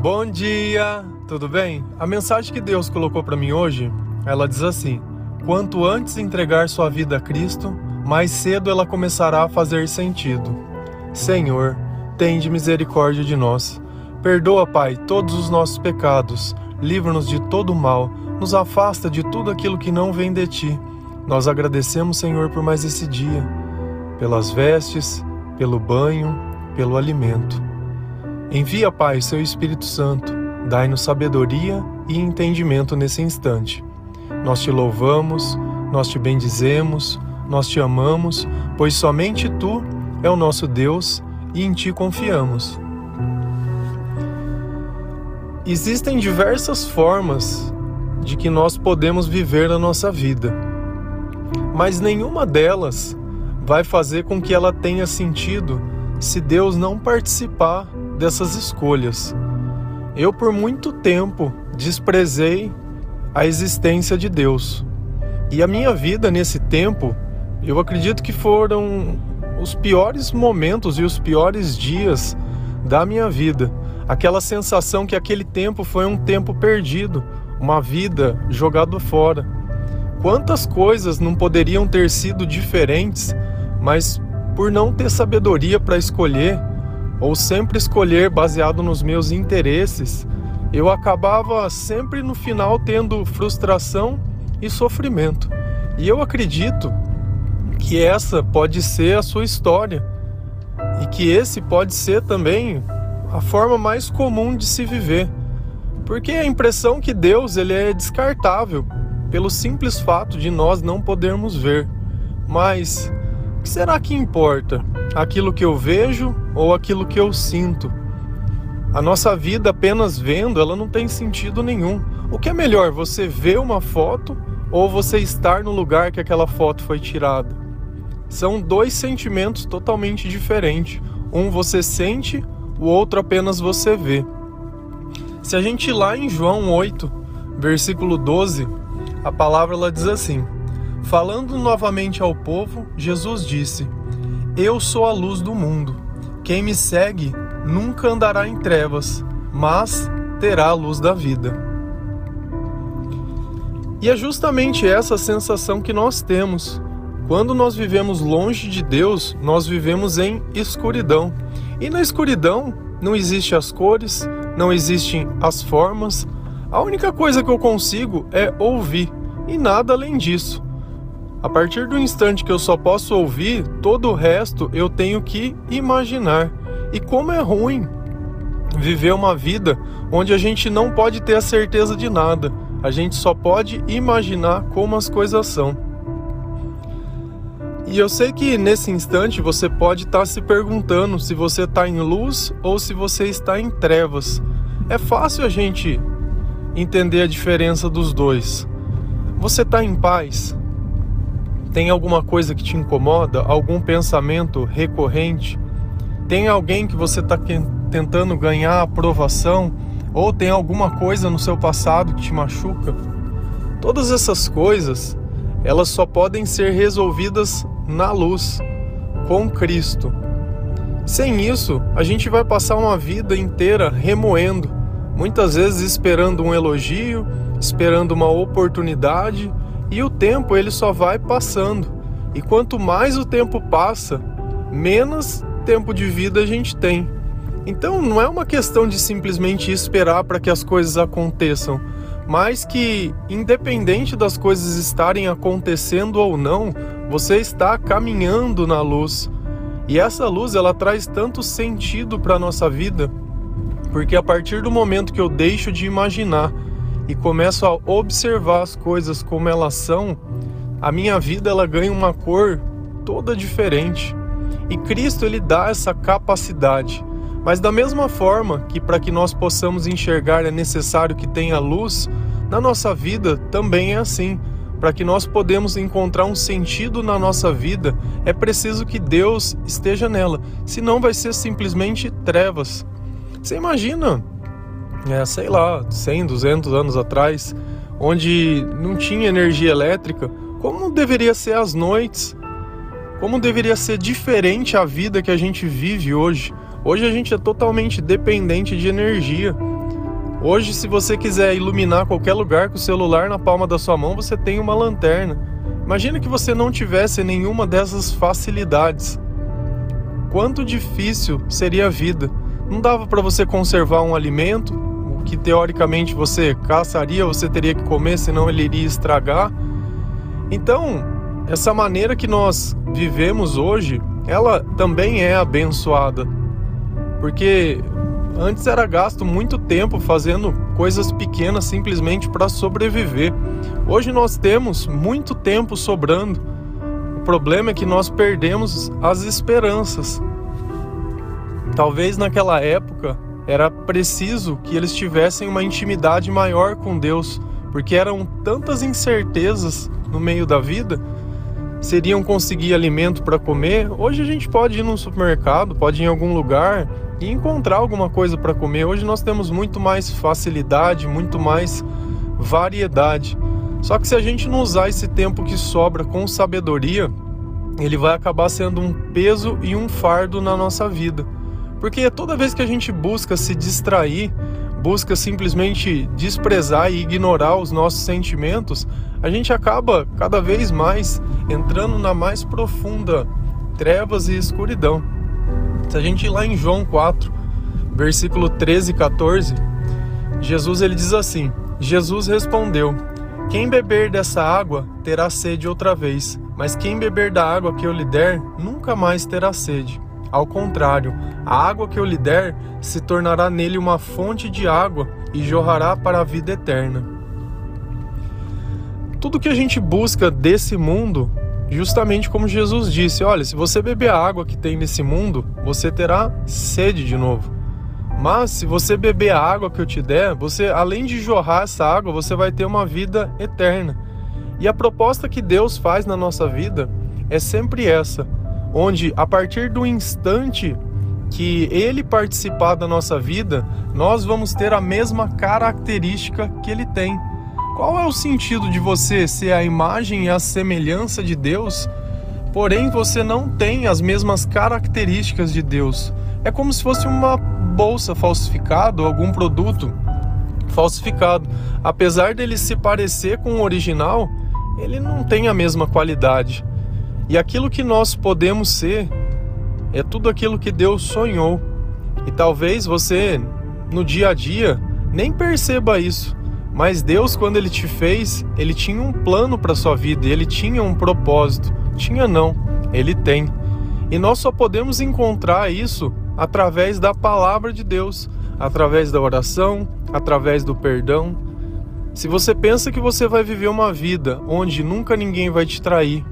Bom dia, tudo bem? A mensagem que Deus colocou para mim hoje, ela diz assim: Quanto antes entregar sua vida a Cristo, mais cedo ela começará a fazer sentido. Senhor, tende misericórdia de nós. Perdoa, Pai, todos os nossos pecados, livra-nos de todo mal, nos afasta de tudo aquilo que não vem de ti. Nós agradecemos, Senhor, por mais esse dia, pelas vestes, pelo banho, pelo alimento. Envia, Pai, seu Espírito Santo, dai-nos sabedoria e entendimento nesse instante. Nós te louvamos, nós te bendizemos, nós te amamos, pois somente tu é o nosso Deus e em ti confiamos. Existem diversas formas de que nós podemos viver a nossa vida, mas nenhuma delas vai fazer com que ela tenha sentido se Deus não participar dessas escolhas. Eu, por muito tempo, desprezei a existência de Deus. E a minha vida nesse tempo, eu acredito que foram os piores momentos e os piores dias da minha vida. Aquela sensação que aquele tempo foi um tempo perdido, uma vida jogada fora. Quantas coisas não poderiam ter sido diferentes, mas por não ter sabedoria para escolher, ou sempre escolher baseado nos meus interesses, eu acabava sempre no final tendo frustração e sofrimento. E eu acredito que essa pode ser a sua história e que esse pode ser também a forma mais comum de se viver. Porque a impressão que Deus ele é descartável pelo simples fato de nós não podermos ver. Mas o que será que importa? Aquilo que eu vejo ou aquilo que eu sinto? A nossa vida apenas vendo, ela não tem sentido nenhum. O que é melhor, você ver uma foto ou você estar no lugar que aquela foto foi tirada? São dois sentimentos totalmente diferentes. Um você sente, o outro apenas você vê. Se a gente ir lá em João 8, versículo 12, a palavra ela diz assim: Falando novamente ao povo, Jesus disse: Eu sou a luz do mundo. Quem me segue nunca andará em trevas, mas terá a luz da vida. E é justamente essa sensação que nós temos. Quando nós vivemos longe de Deus, nós vivemos em escuridão. E na escuridão não existem as cores, não existem as formas. A única coisa que eu consigo é ouvir e nada além disso. A partir do instante que eu só posso ouvir, todo o resto eu tenho que imaginar. E como é ruim viver uma vida onde a gente não pode ter a certeza de nada, a gente só pode imaginar como as coisas são. E eu sei que nesse instante você pode estar tá se perguntando se você está em luz ou se você está em trevas. É fácil a gente entender a diferença dos dois. Você está em paz? Tem alguma coisa que te incomoda? Algum pensamento recorrente? Tem alguém que você está tentando ganhar aprovação? Ou tem alguma coisa no seu passado que te machuca? Todas essas coisas, elas só podem ser resolvidas na luz, com Cristo. Sem isso, a gente vai passar uma vida inteira remoendo, muitas vezes esperando um elogio, esperando uma oportunidade e o tempo ele só vai passando. E quanto mais o tempo passa, menos tempo de vida a gente tem. Então não é uma questão de simplesmente esperar para que as coisas aconteçam, mas que independente das coisas estarem acontecendo ou não, você está caminhando na luz. E essa luz ela traz tanto sentido para a nossa vida, porque a partir do momento que eu deixo de imaginar e começo a observar as coisas como elas são, a minha vida ela ganha uma cor toda diferente. E Cristo ele dá essa capacidade. Mas da mesma forma que para que nós possamos enxergar é necessário que tenha luz, na nossa vida também é assim. Para que nós podemos encontrar um sentido na nossa vida, é preciso que Deus esteja nela. Senão vai ser simplesmente trevas. Você imagina é, sei lá, 100, 200 anos atrás, onde não tinha energia elétrica, como deveria ser as noites? Como deveria ser diferente a vida que a gente vive hoje? Hoje a gente é totalmente dependente de energia. Hoje, se você quiser iluminar qualquer lugar com o celular na palma da sua mão, você tem uma lanterna. Imagina que você não tivesse nenhuma dessas facilidades. Quanto difícil seria a vida. Não dava para você conservar um alimento, que teoricamente você caçaria, você teria que comer, senão ele iria estragar. Então, essa maneira que nós vivemos hoje, ela também é abençoada. Porque antes era gasto muito tempo fazendo coisas pequenas simplesmente para sobreviver. Hoje nós temos muito tempo sobrando. O problema é que nós perdemos as esperanças. Talvez naquela época era preciso que eles tivessem uma intimidade maior com Deus, porque eram tantas incertezas no meio da vida seriam conseguir alimento para comer. Hoje a gente pode ir num supermercado, pode ir em algum lugar e encontrar alguma coisa para comer. Hoje nós temos muito mais facilidade, muito mais variedade. Só que se a gente não usar esse tempo que sobra com sabedoria, ele vai acabar sendo um peso e um fardo na nossa vida. Porque toda vez que a gente busca se distrair, busca simplesmente desprezar e ignorar os nossos sentimentos, a gente acaba cada vez mais entrando na mais profunda trevas e escuridão. Se a gente ir lá em João 4, versículo 13 e 14, Jesus ele diz assim: Jesus respondeu: Quem beber dessa água terá sede outra vez, mas quem beber da água que eu lhe der nunca mais terá sede. Ao contrário, a água que eu lhe der se tornará nele uma fonte de água e jorrará para a vida eterna. Tudo que a gente busca desse mundo, justamente como Jesus disse: olha, se você beber a água que tem nesse mundo, você terá sede de novo. Mas se você beber a água que eu te der, você além de jorrar essa água, você vai ter uma vida eterna. E a proposta que Deus faz na nossa vida é sempre essa: onde a partir do instante que ele participar da nossa vida, nós vamos ter a mesma característica que ele tem. Qual é o sentido de você ser a imagem e a semelhança de Deus, porém você não tem as mesmas características de Deus? É como se fosse uma bolsa falsificada ou algum produto falsificado. Apesar dele se parecer com o original, ele não tem a mesma qualidade. E aquilo que nós podemos ser é tudo aquilo que Deus sonhou. E talvez você no dia a dia nem perceba isso, mas Deus quando ele te fez, ele tinha um plano para sua vida, ele tinha um propósito. Tinha não, ele tem. E nós só podemos encontrar isso através da palavra de Deus, através da oração, através do perdão. Se você pensa que você vai viver uma vida onde nunca ninguém vai te trair,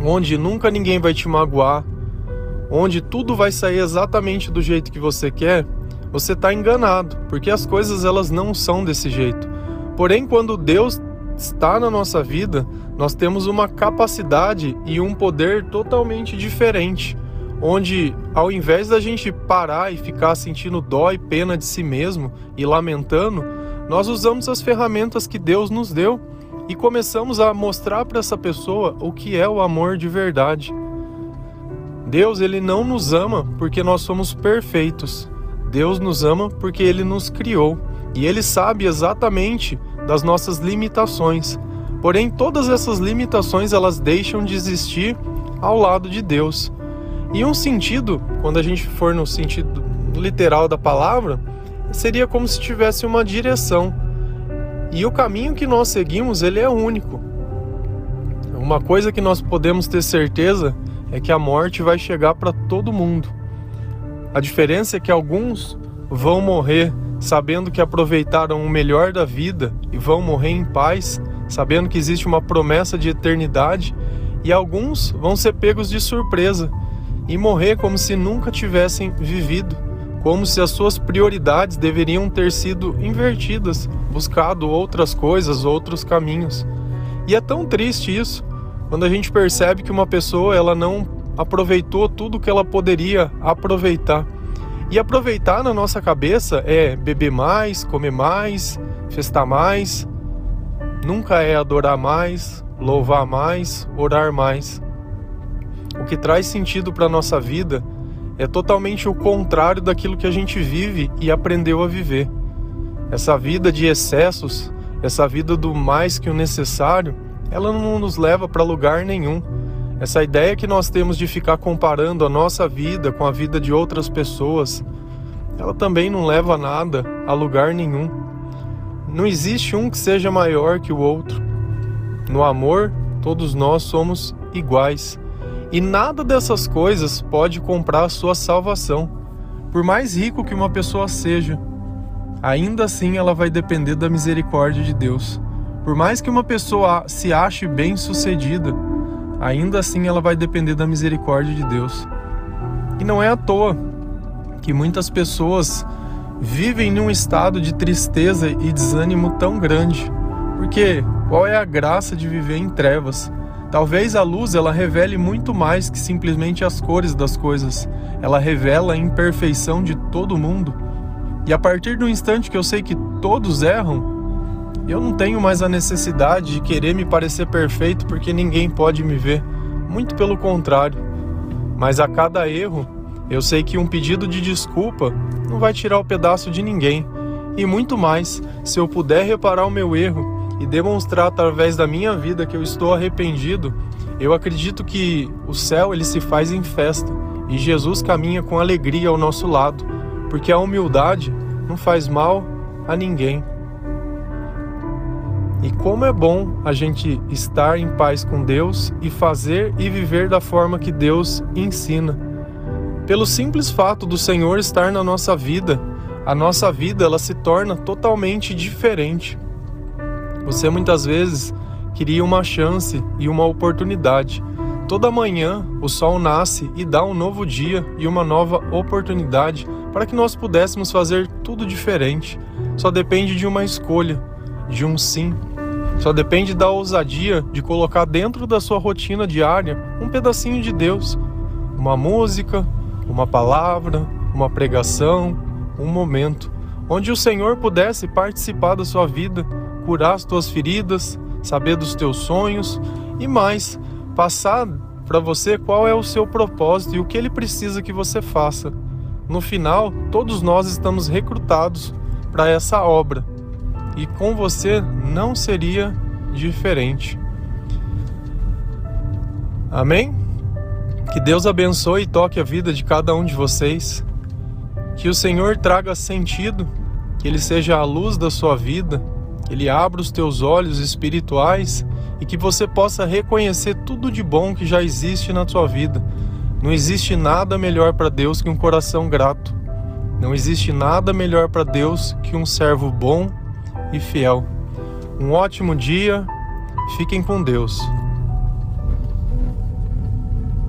onde nunca ninguém vai te magoar, onde tudo vai sair exatamente do jeito que você quer, você está enganado, porque as coisas elas não são desse jeito. Porém, quando Deus está na nossa vida, nós temos uma capacidade e um poder totalmente diferente, onde ao invés da gente parar e ficar sentindo dó e pena de si mesmo e lamentando, nós usamos as ferramentas que Deus nos deu e começamos a mostrar para essa pessoa o que é o amor de verdade. Deus ele não nos ama porque nós somos perfeitos. Deus nos ama porque ele nos criou e ele sabe exatamente das nossas limitações. Porém, todas essas limitações elas deixam de existir ao lado de Deus. E um sentido, quando a gente for no sentido literal da palavra, seria como se tivesse uma direção e o caminho que nós seguimos, ele é único. Uma coisa que nós podemos ter certeza é que a morte vai chegar para todo mundo. A diferença é que alguns vão morrer sabendo que aproveitaram o melhor da vida e vão morrer em paz, sabendo que existe uma promessa de eternidade, e alguns vão ser pegos de surpresa e morrer como se nunca tivessem vivido como se as suas prioridades deveriam ter sido invertidas, buscado outras coisas, outros caminhos. E é tão triste isso, quando a gente percebe que uma pessoa ela não aproveitou tudo que ela poderia aproveitar. E aproveitar na nossa cabeça é beber mais, comer mais, festar mais. Nunca é adorar mais, louvar mais, orar mais. O que traz sentido para a nossa vida é totalmente o contrário daquilo que a gente vive e aprendeu a viver. Essa vida de excessos, essa vida do mais que o necessário, ela não nos leva para lugar nenhum. Essa ideia que nós temos de ficar comparando a nossa vida com a vida de outras pessoas, ela também não leva a nada, a lugar nenhum. Não existe um que seja maior que o outro. No amor, todos nós somos iguais. E nada dessas coisas pode comprar sua salvação. Por mais rico que uma pessoa seja, ainda assim ela vai depender da misericórdia de Deus. Por mais que uma pessoa se ache bem-sucedida, ainda assim ela vai depender da misericórdia de Deus. E não é à toa que muitas pessoas vivem num estado de tristeza e desânimo tão grande. Porque qual é a graça de viver em trevas? Talvez a luz ela revele muito mais que simplesmente as cores das coisas. Ela revela a imperfeição de todo mundo. E a partir do instante que eu sei que todos erram, eu não tenho mais a necessidade de querer me parecer perfeito porque ninguém pode me ver. Muito pelo contrário. Mas a cada erro, eu sei que um pedido de desculpa não vai tirar o pedaço de ninguém. E muito mais, se eu puder reparar o meu erro e demonstrar através da minha vida que eu estou arrependido, eu acredito que o céu ele se faz em festa e Jesus caminha com alegria ao nosso lado, porque a humildade não faz mal a ninguém. E como é bom a gente estar em paz com Deus e fazer e viver da forma que Deus ensina. Pelo simples fato do Senhor estar na nossa vida, a nossa vida ela se torna totalmente diferente. Você muitas vezes queria uma chance e uma oportunidade. Toda manhã o sol nasce e dá um novo dia e uma nova oportunidade para que nós pudéssemos fazer tudo diferente. Só depende de uma escolha, de um sim. Só depende da ousadia de colocar dentro da sua rotina diária um pedacinho de Deus, uma música, uma palavra, uma pregação, um momento onde o Senhor pudesse participar da sua vida, curar as tuas feridas, saber dos teus sonhos e mais, passar para você qual é o seu propósito e o que ele precisa que você faça. No final, todos nós estamos recrutados para essa obra. E com você não seria diferente. Amém? Que Deus abençoe e toque a vida de cada um de vocês. Que o Senhor traga sentido, que Ele seja a luz da sua vida, Ele abra os teus olhos espirituais e que você possa reconhecer tudo de bom que já existe na tua vida. Não existe nada melhor para Deus que um coração grato. Não existe nada melhor para Deus que um servo bom e fiel. Um ótimo dia. Fiquem com Deus.